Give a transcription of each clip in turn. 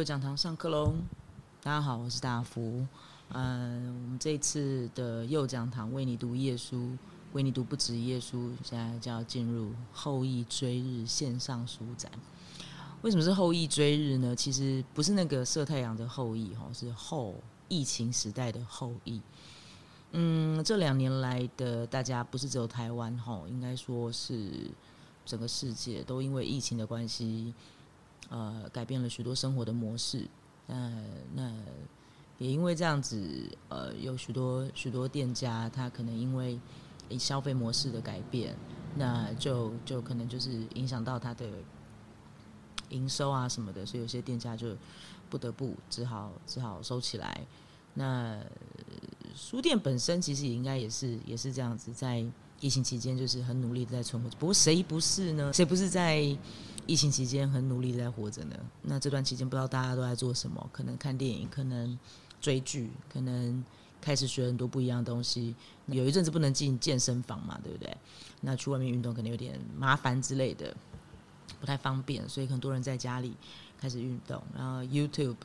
右讲堂上课喽！大家好，我是大福。嗯，我们这次的右讲堂为你读页书，为你读不止页书，现在就要进入后羿追日线上书展。为什么是后羿追日呢？其实不是那个射太阳的后羿哈，是后疫情时代的后羿。嗯，这两年来的大家不是只有台湾哈，应该说是整个世界都因为疫情的关系。呃，改变了许多生活的模式。呃，那也因为这样子，呃，有许多许多店家，他可能因为消费模式的改变，那就就可能就是影响到他的营收啊什么的，所以有些店家就不得不只好只好收起来。那书店本身其实也应该也是也是这样子，在疫情期间就是很努力的在存活。不过谁不是呢？谁不是在？疫情期间很努力在活着呢。那这段期间不知道大家都在做什么？可能看电影，可能追剧，可能开始学很多不一样的东西。有一阵子不能进健身房嘛，对不对？那去外面运动可能有点麻烦之类的，不太方便，所以很多人在家里开始运动。然后 YouTube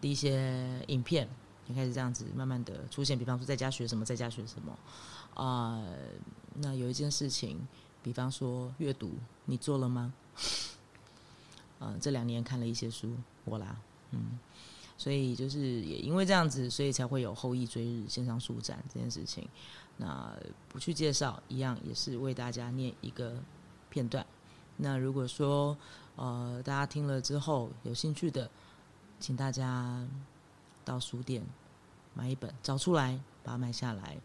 的一些影片也开始这样子慢慢的出现。比方说在家学什么，在家学什么啊？那有一件事情，比方说阅读，你做了吗？嗯，这两年看了一些书，我啦，嗯，所以就是也因为这样子，所以才会有后羿追日线上书展这件事情。那不去介绍，一样也是为大家念一个片段。那如果说呃大家听了之后有兴趣的，请大家到书店买一本，找出来把它买下来，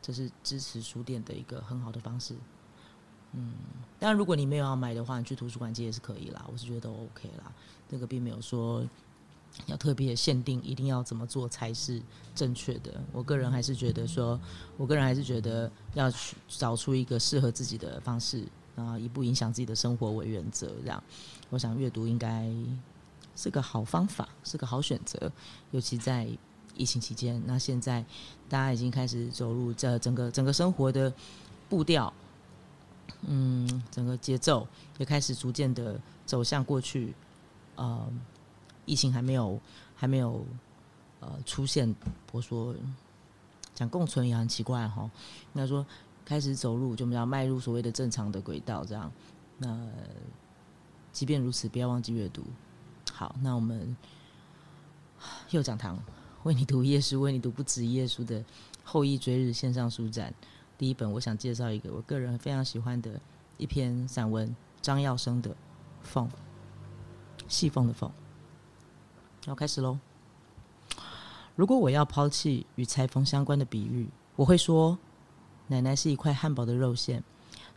这是支持书店的一个很好的方式。嗯，当然，如果你没有要买的话，你去图书馆借也是可以啦。我是觉得都 OK 啦，这个并没有说要特别限定，一定要怎么做才是正确的。我个人还是觉得说，我个人还是觉得要去找出一个适合自己的方式，然后以不影响自己的生活为原则。这样，我想阅读应该是个好方法，是个好选择。尤其在疫情期间，那现在大家已经开始走入这整个整个生活的步调。嗯，整个节奏也开始逐渐的走向过去。呃，疫情还没有还没有呃出现，我说讲共存也很奇怪哈。应该说开始走路就比较迈入所谓的正常的轨道，这样。那即便如此，不要忘记阅读。好，那我们又讲堂为你读页书，为你读不止一页书的后羿追日线上书展。第一本，我想介绍一个我个人非常喜欢的一篇散文，张耀生的《缝》，细缝的缝。要开始喽。如果我要抛弃与裁缝相关的比喻，我会说，奶奶是一块汉堡的肉馅，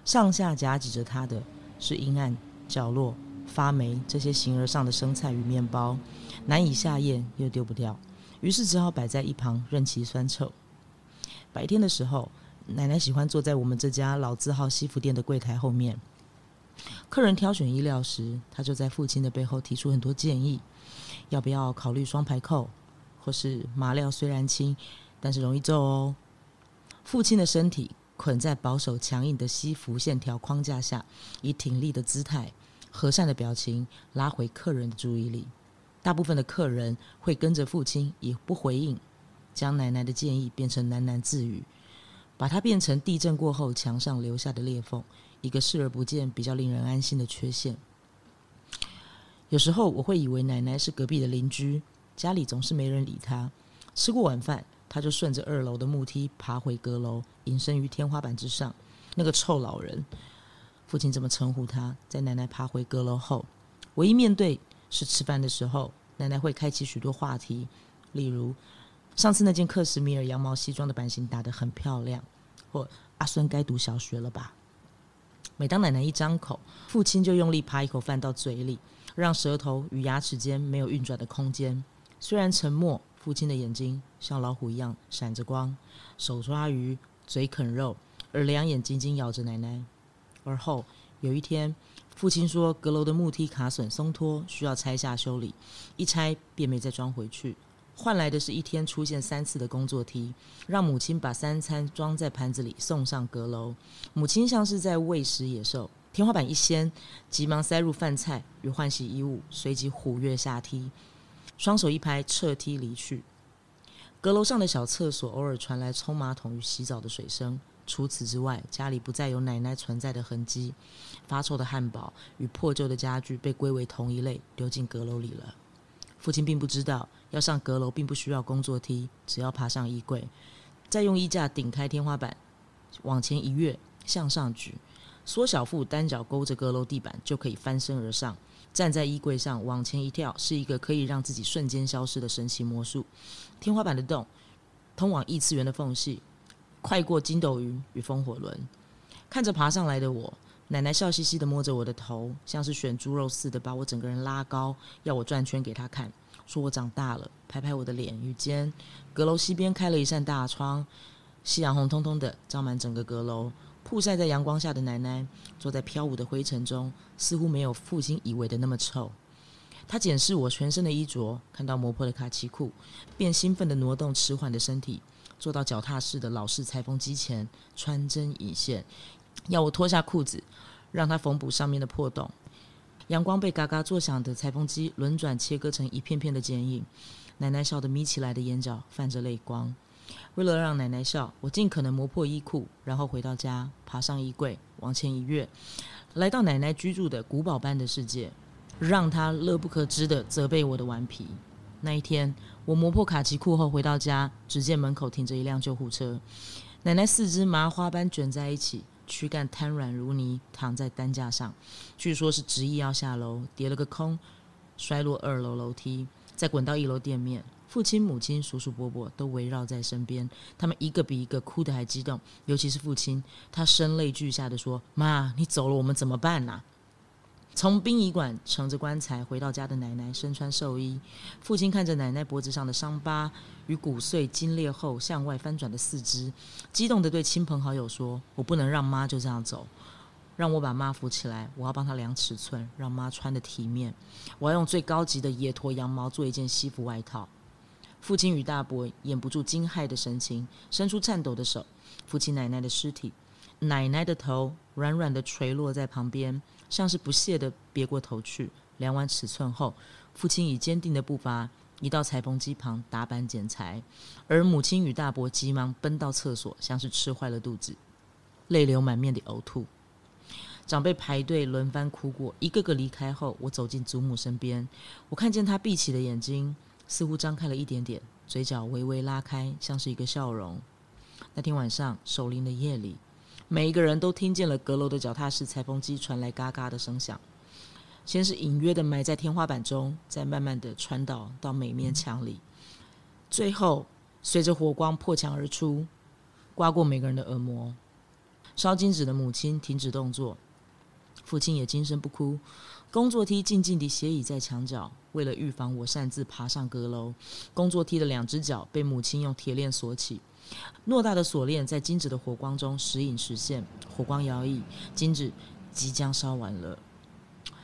上下夹挤着它的是阴暗角落、发霉这些形而上的生菜与面包，难以下咽又丢不掉，于是只好摆在一旁任其酸臭。白天的时候。奶奶喜欢坐在我们这家老字号西服店的柜台后面。客人挑选衣料时，她就在父亲的背后提出很多建议：要不要考虑双排扣，或是麻料虽然轻，但是容易皱哦。父亲的身体捆在保守强硬的西服线条框架下，以挺立的姿态、和善的表情拉回客人的注意力。大部分的客人会跟着父亲以不回应，将奶奶的建议变成喃喃自语。把它变成地震过后墙上留下的裂缝，一个视而不见、比较令人安心的缺陷。有时候我会以为奶奶是隔壁的邻居，家里总是没人理她。吃过晚饭，她就顺着二楼的木梯爬回阁楼，隐身于天花板之上。那个臭老人，父亲这么称呼他。在奶奶爬回阁楼后，唯一面对是吃饭的时候，奶奶会开启许多话题，例如。上次那件克什米尔羊毛西装的版型打得很漂亮，或阿孙该读小学了吧？每当奶奶一张口，父亲就用力扒一口饭到嘴里，让舌头与牙齿间没有运转的空间。虽然沉默，父亲的眼睛像老虎一样闪着光，手抓鱼，嘴啃肉，而两眼紧紧咬着奶奶。而后有一天，父亲说阁楼的木梯卡榫松脱，需要拆下修理，一拆便没再装回去。换来的是一天出现三次的工作梯，让母亲把三餐装在盘子里送上阁楼。母亲像是在喂食野兽，天花板一掀，急忙塞入饭菜与换洗衣物，随即虎跃下梯。双手一拍，撤梯离去。阁楼上的小厕所偶尔传来冲马桶与洗澡的水声，除此之外，家里不再有奶奶存在的痕迹。发臭的汉堡与破旧的家具被归为同一类，丢进阁楼里了。父亲并不知道，要上阁楼并不需要工作梯，只要爬上衣柜，再用衣架顶开天花板，往前一跃，向上举，缩小腹，单脚勾着阁楼地板，就可以翻身而上。站在衣柜上往前一跳，是一个可以让自己瞬间消失的神奇魔术。天花板的洞，通往异次元的缝隙，快过筋斗云与风火轮。看着爬上来的我，奶奶笑嘻嘻的摸着我的头，像是选猪肉似的把我整个人拉高，要我转圈给她看，说我长大了，拍拍我的脸与肩。阁楼西边开了一扇大窗，夕阳红彤彤的照满整个阁楼。曝晒在阳光下的奶奶坐在飘舞的灰尘中，似乎没有父亲以为的那么臭。她检视我全身的衣着，看到磨破的卡其裤，便兴奋地挪动迟缓的身体，坐到脚踏式的老式裁缝机前，穿针引线，要我脱下裤子，让他缝补上面的破洞。阳光被嘎嘎作响的裁缝机轮转，切割成一片片的剪影。奶奶笑得眯起来的眼角泛着泪光。为了让奶奶笑，我尽可能磨破衣裤，然后回到家，爬上衣柜，往前一跃，来到奶奶居住的古堡般的世界，让她乐不可支的责备我的顽皮。那一天，我磨破卡其裤后回到家，只见门口停着一辆救护车，奶奶四肢麻花般卷在一起，躯干瘫软如泥，躺在担架上，据说是执意要下楼，跌了个空，摔落二楼楼梯，再滚到一楼店面。父亲、母亲、叔叔、伯伯都围绕在身边，他们一个比一个哭得还激动。尤其是父亲，他声泪俱下的说：“妈，你走了，我们怎么办呐？”从殡仪馆乘着棺材回到家的奶奶身穿寿衣，父亲看着奶奶脖子上的伤疤与骨碎筋裂后向外翻转的四肢，激动的对亲朋好友说：“我不能让妈就这样走，让我把妈扶起来，我要帮她量尺寸，让妈穿的体面。我要用最高级的野驼羊毛做一件西服外套。”父亲与大伯掩不住惊骇的神情，伸出颤抖的手扶起奶奶的尸体。奶奶的头软软的垂落在旁边，像是不屑的别过头去。量完尺寸后，父亲以坚定的步伐移到裁缝机旁打板剪裁，而母亲与大伯急忙奔到厕所，像是吃坏了肚子，泪流满面的呕吐。长辈排队轮番哭过，一个个离开后，我走进祖母身边，我看见她闭起的眼睛。似乎张开了一点点，嘴角微微拉开，像是一个笑容。那天晚上，守灵的夜里，每一个人都听见了阁楼的脚踏式裁缝机传来嘎嘎的声响。先是隐约的埋在天花板中，再慢慢的传导到每面墙里，最后随着火光破墙而出，刮过每个人的耳膜。烧金纸的母亲停止动作，父亲也惊声不哭。工作梯静静地斜倚在墙角，为了预防我擅自爬上阁楼，工作梯的两只脚被母亲用铁链锁起。偌大的锁链在金纸的火光中时隐时现，火光摇曳，金纸即将烧完了。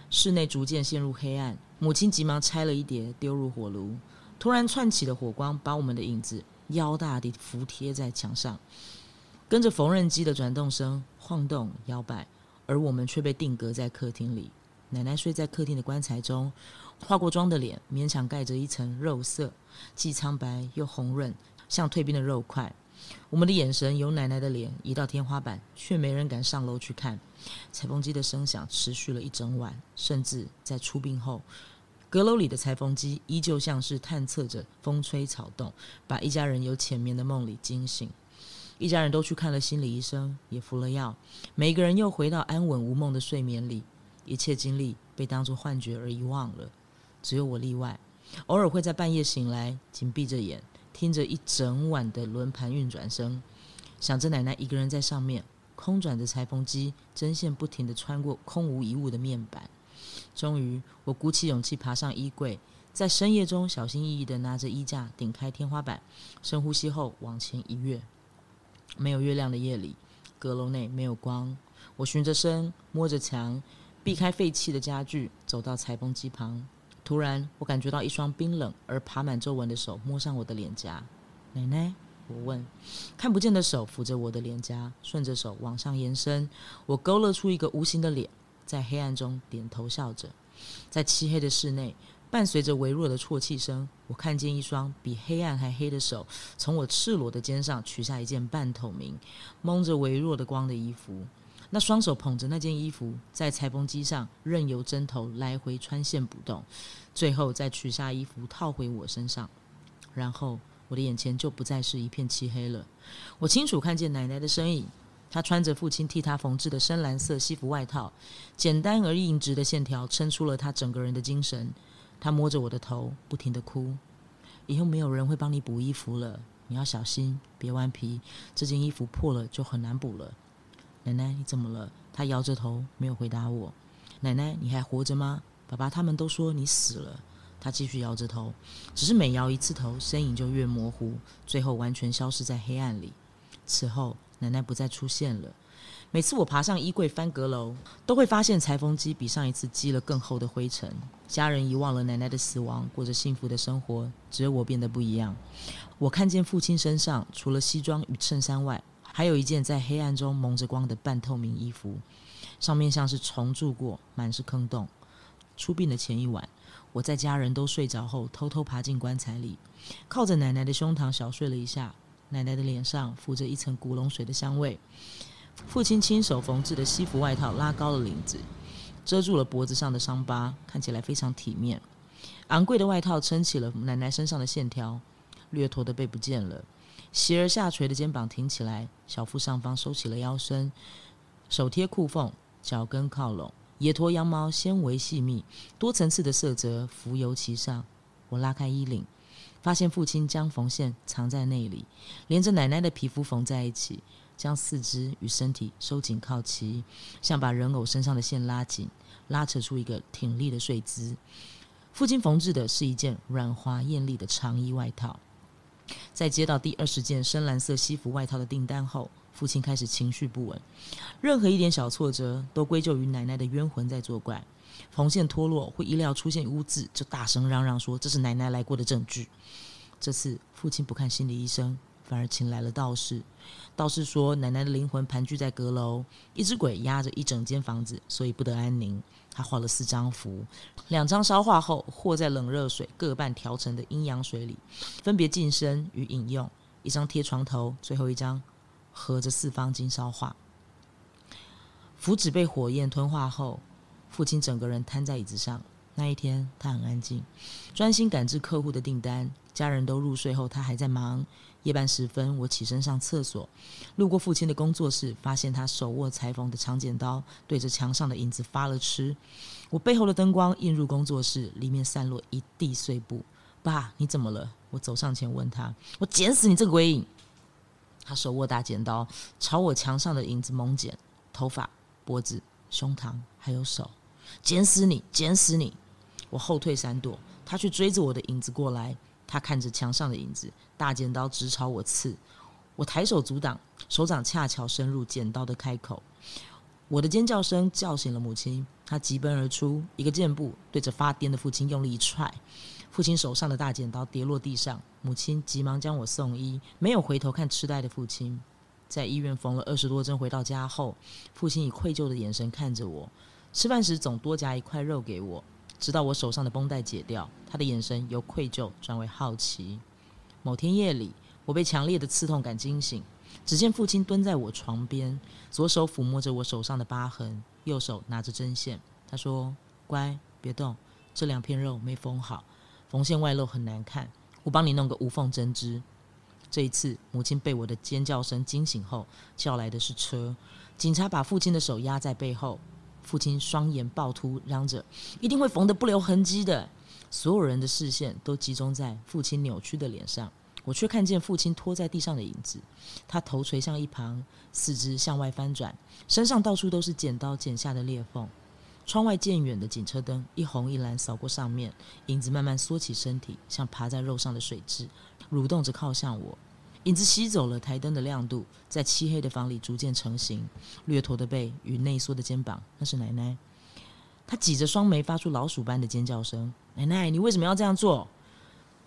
室内逐渐陷入黑暗，母亲急忙拆了一叠丢入火炉。突然窜起的火光把我们的影子腰大地服贴在墙上，跟着缝纫机的转动声晃动摇摆，而我们却被定格在客厅里。奶奶睡在客厅的棺材中，化过妆的脸勉强盖着一层肉色，既苍白又红润，像退冰的肉块。我们的眼神由奶奶的脸移到天花板，却没人敢上楼去看。裁缝机的声响持续了一整晚，甚至在出殡后，阁楼里的裁缝机依旧像是探测着风吹草动，把一家人由浅眠的梦里惊醒。一家人都去看了心理医生，也服了药，每个人又回到安稳无梦的睡眠里。一切经历被当作幻觉而遗忘了，只有我例外。偶尔会在半夜醒来，紧闭着眼，听着一整晚的轮盘运转声，想着奶奶一个人在上面，空转着裁缝机，针线不停地穿过空无一物的面板。终于，我鼓起勇气爬上衣柜，在深夜中小心翼翼地拿着衣架顶开天花板，深呼吸后往前一跃。没有月亮的夜里，阁楼内没有光，我循着声，摸着墙。避开废弃的家具，走到裁缝机旁。突然，我感觉到一双冰冷而爬满皱纹的手摸上我的脸颊。奶奶，我问。看不见的手扶着我的脸颊，顺着手往上延伸。我勾勒出一个无形的脸，在黑暗中点头笑着。在漆黑的室内，伴随着微弱的啜泣声，我看见一双比黑暗还黑的手，从我赤裸的肩上取下一件半透明、蒙着微弱的光的衣服。那双手捧着那件衣服，在裁缝机上任由针头来回穿线补洞，最后再取下衣服套回我身上。然后我的眼前就不再是一片漆黑了。我清楚看见奶奶的身影，她穿着父亲替她缝制的深蓝色西服外套，简单而硬直的线条撑出了她整个人的精神。她摸着我的头，不停的哭。以后没有人会帮你补衣服了，你要小心，别顽皮。这件衣服破了就很难补了。奶奶，你怎么了？他摇着头，没有回答我。奶奶，你还活着吗？爸爸他们都说你死了。他继续摇着头，只是每摇一次头，身影就越模糊，最后完全消失在黑暗里。此后，奶奶不再出现了。每次我爬上衣柜翻阁楼，都会发现裁缝机比上一次积了更厚的灰尘。家人遗忘了奶奶的死亡，过着幸福的生活，只有我变得不一样。我看见父亲身上除了西装与衬衫外，还有一件在黑暗中蒙着光的半透明衣服，上面像是重铸过，满是坑洞。出殡的前一晚，我在家人都睡着后，偷偷爬进棺材里，靠着奶奶的胸膛小睡了一下。奶奶的脸上浮着一层古龙水的香味。父亲亲手缝制的西服外套拉高了领子，遮住了脖子上的伤疤，看起来非常体面。昂贵的外套撑起了奶奶身上的线条，略驼的背不见了，斜而下垂的肩膀挺起来，小腹上方收起了腰身，手贴裤缝，脚跟靠拢，野驼羊毛纤维细密，多层次的色泽浮游其上。我拉开衣领，发现父亲将缝线藏在内里，连着奶奶的皮肤缝在一起。将四肢与身体收紧靠齐，像把人偶身上的线拉紧，拉扯出一个挺立的睡姿。父亲缝制的是一件软滑艳丽的长衣外套。在接到第二十件深蓝色西服外套的订单后，父亲开始情绪不稳，任何一点小挫折都归咎于奶奶的冤魂在作怪。缝线脱落会衣料出现污渍，就大声嚷嚷说这是奶奶来过的证据。这次父亲不看心理医生。反而请来了道士。道士说：“奶奶的灵魂盘踞在阁楼，一只鬼压着一整间房子，所以不得安宁。”他画了四张符，两张烧化后和在冷热水各半调成的阴阳水里，分别净身与饮用。一张贴床头，最后一张合着四方金烧化。符纸被火焰吞化后，父亲整个人瘫在椅子上。那一天，他很安静，专心赶制客户的订单。家人都入睡后，他还在忙。夜半时分，我起身上厕所，路过父亲的工作室，发现他手握裁缝的长剪刀，对着墙上的影子发了痴。我背后的灯光映入工作室，里面散落一地碎布。爸，你怎么了？我走上前问他：“我剪死你这个鬼影！”他手握大剪刀，朝我墙上的影子猛剪，头发、脖子、胸膛，还有手，剪死你，剪死你！我后退闪躲，他却追着我的影子过来。他看着墙上的影子，大剪刀直朝我刺。我抬手阻挡，手掌恰巧伸入剪刀的开口。我的尖叫声叫醒了母亲，她急奔而出，一个箭步对着发癫的父亲用力一踹。父亲手上的大剪刀跌落地上，母亲急忙将我送医，没有回头看痴呆的父亲。在医院缝了二十多针，回到家后，父亲以愧疚的眼神看着我，吃饭时总多夹一块肉给我。直到我手上的绷带解掉，他的眼神由愧疚转为好奇。某天夜里，我被强烈的刺痛感惊醒，只见父亲蹲在我床边，左手抚摸着我手上的疤痕，右手拿着针线。他说：“乖，别动，这两片肉没缝好，缝线外露很难看，我帮你弄个无缝针织。”这一次，母亲被我的尖叫声惊醒后，叫来的是车。警察把父亲的手压在背后。父亲双眼暴突，嚷着：“一定会缝得不留痕迹的。”所有人的视线都集中在父亲扭曲的脸上，我却看见父亲拖在地上的影子。他头垂向一旁，四肢向外翻转，身上到处都是剪刀剪下的裂缝。窗外渐远的警车灯一红一蓝扫过上面，影子慢慢缩起身体，像爬在肉上的水蛭，蠕动着靠向我。影子吸走了台灯的亮度，在漆黑的房里逐渐成型。略驼的背与内缩的肩膀，那是奶奶。她挤着双眉，发出老鼠般的尖叫声：“奶奶，你为什么要这样做？”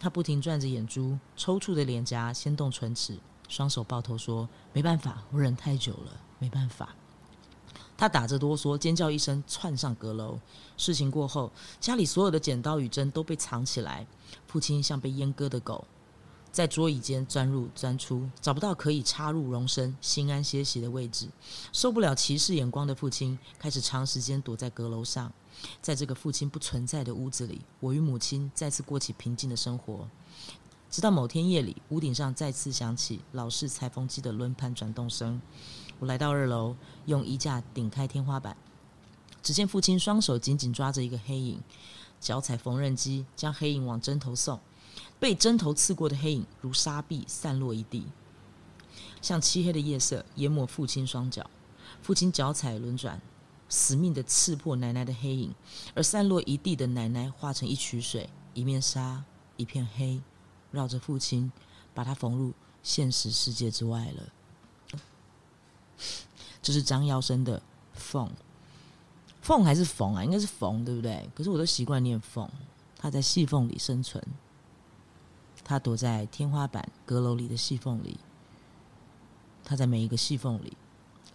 她不停转着眼珠，抽搐的脸颊掀动唇齿，双手抱头说：“没办法，我忍太久了，没办法。”他打着哆嗦，尖叫一声，窜上阁楼。事情过后，家里所有的剪刀与针都被藏起来。父亲像被阉割的狗，在桌椅间钻入钻出，找不到可以插入容身、心安歇息的位置。受不了歧视眼光的父亲，开始长时间躲在阁楼上。在这个父亲不存在的屋子里，我与母亲再次过起平静的生活。直到某天夜里，屋顶上再次响起老式裁缝机的轮盘转动声。我来到二楼，用衣架顶开天花板，只见父亲双手紧紧抓着一个黑影，脚踩缝纫机，将黑影往针头送。被针头刺过的黑影如沙壁散落一地，像漆黑的夜色淹没父亲双脚。父亲脚踩轮转。死命的刺破奶奶的黑影，而散落一地的奶奶化成一渠水，一面沙，一片黑，绕着父亲，把他缝入现实世界之外了。这是张耀生的缝，缝还是缝啊？应该是缝，对不对？可是我都习惯念缝。他在细缝里生存，他躲在天花板、阁楼里的细缝里，他在每一个细缝里，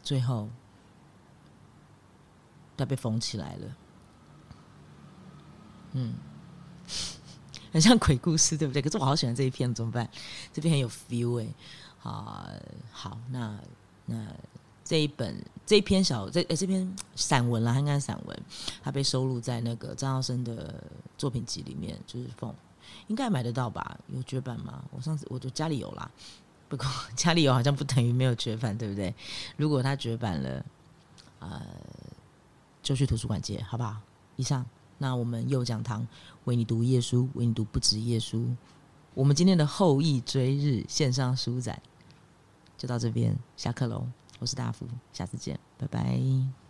最后。他被缝起来了，嗯，很像鬼故事，对不对？可是我好喜欢这一篇，怎么办？这篇很有 feel 哎，好，好，那那这一本这一篇小这这篇散文啦，应该是散文，它被收录在那个张耀生的作品集里面，就是缝，应该买得到吧？有绝版吗？我上次我就家里有啦，不过 家里有好像不等于没有绝版，对不对？如果它绝版了，呃。就去图书馆借，好不好？以上，那我们右讲堂为你读页书，为你读不止页书。我们今天的后羿追日线上书展就到这边，下课喽。我是大福，下次见，拜拜。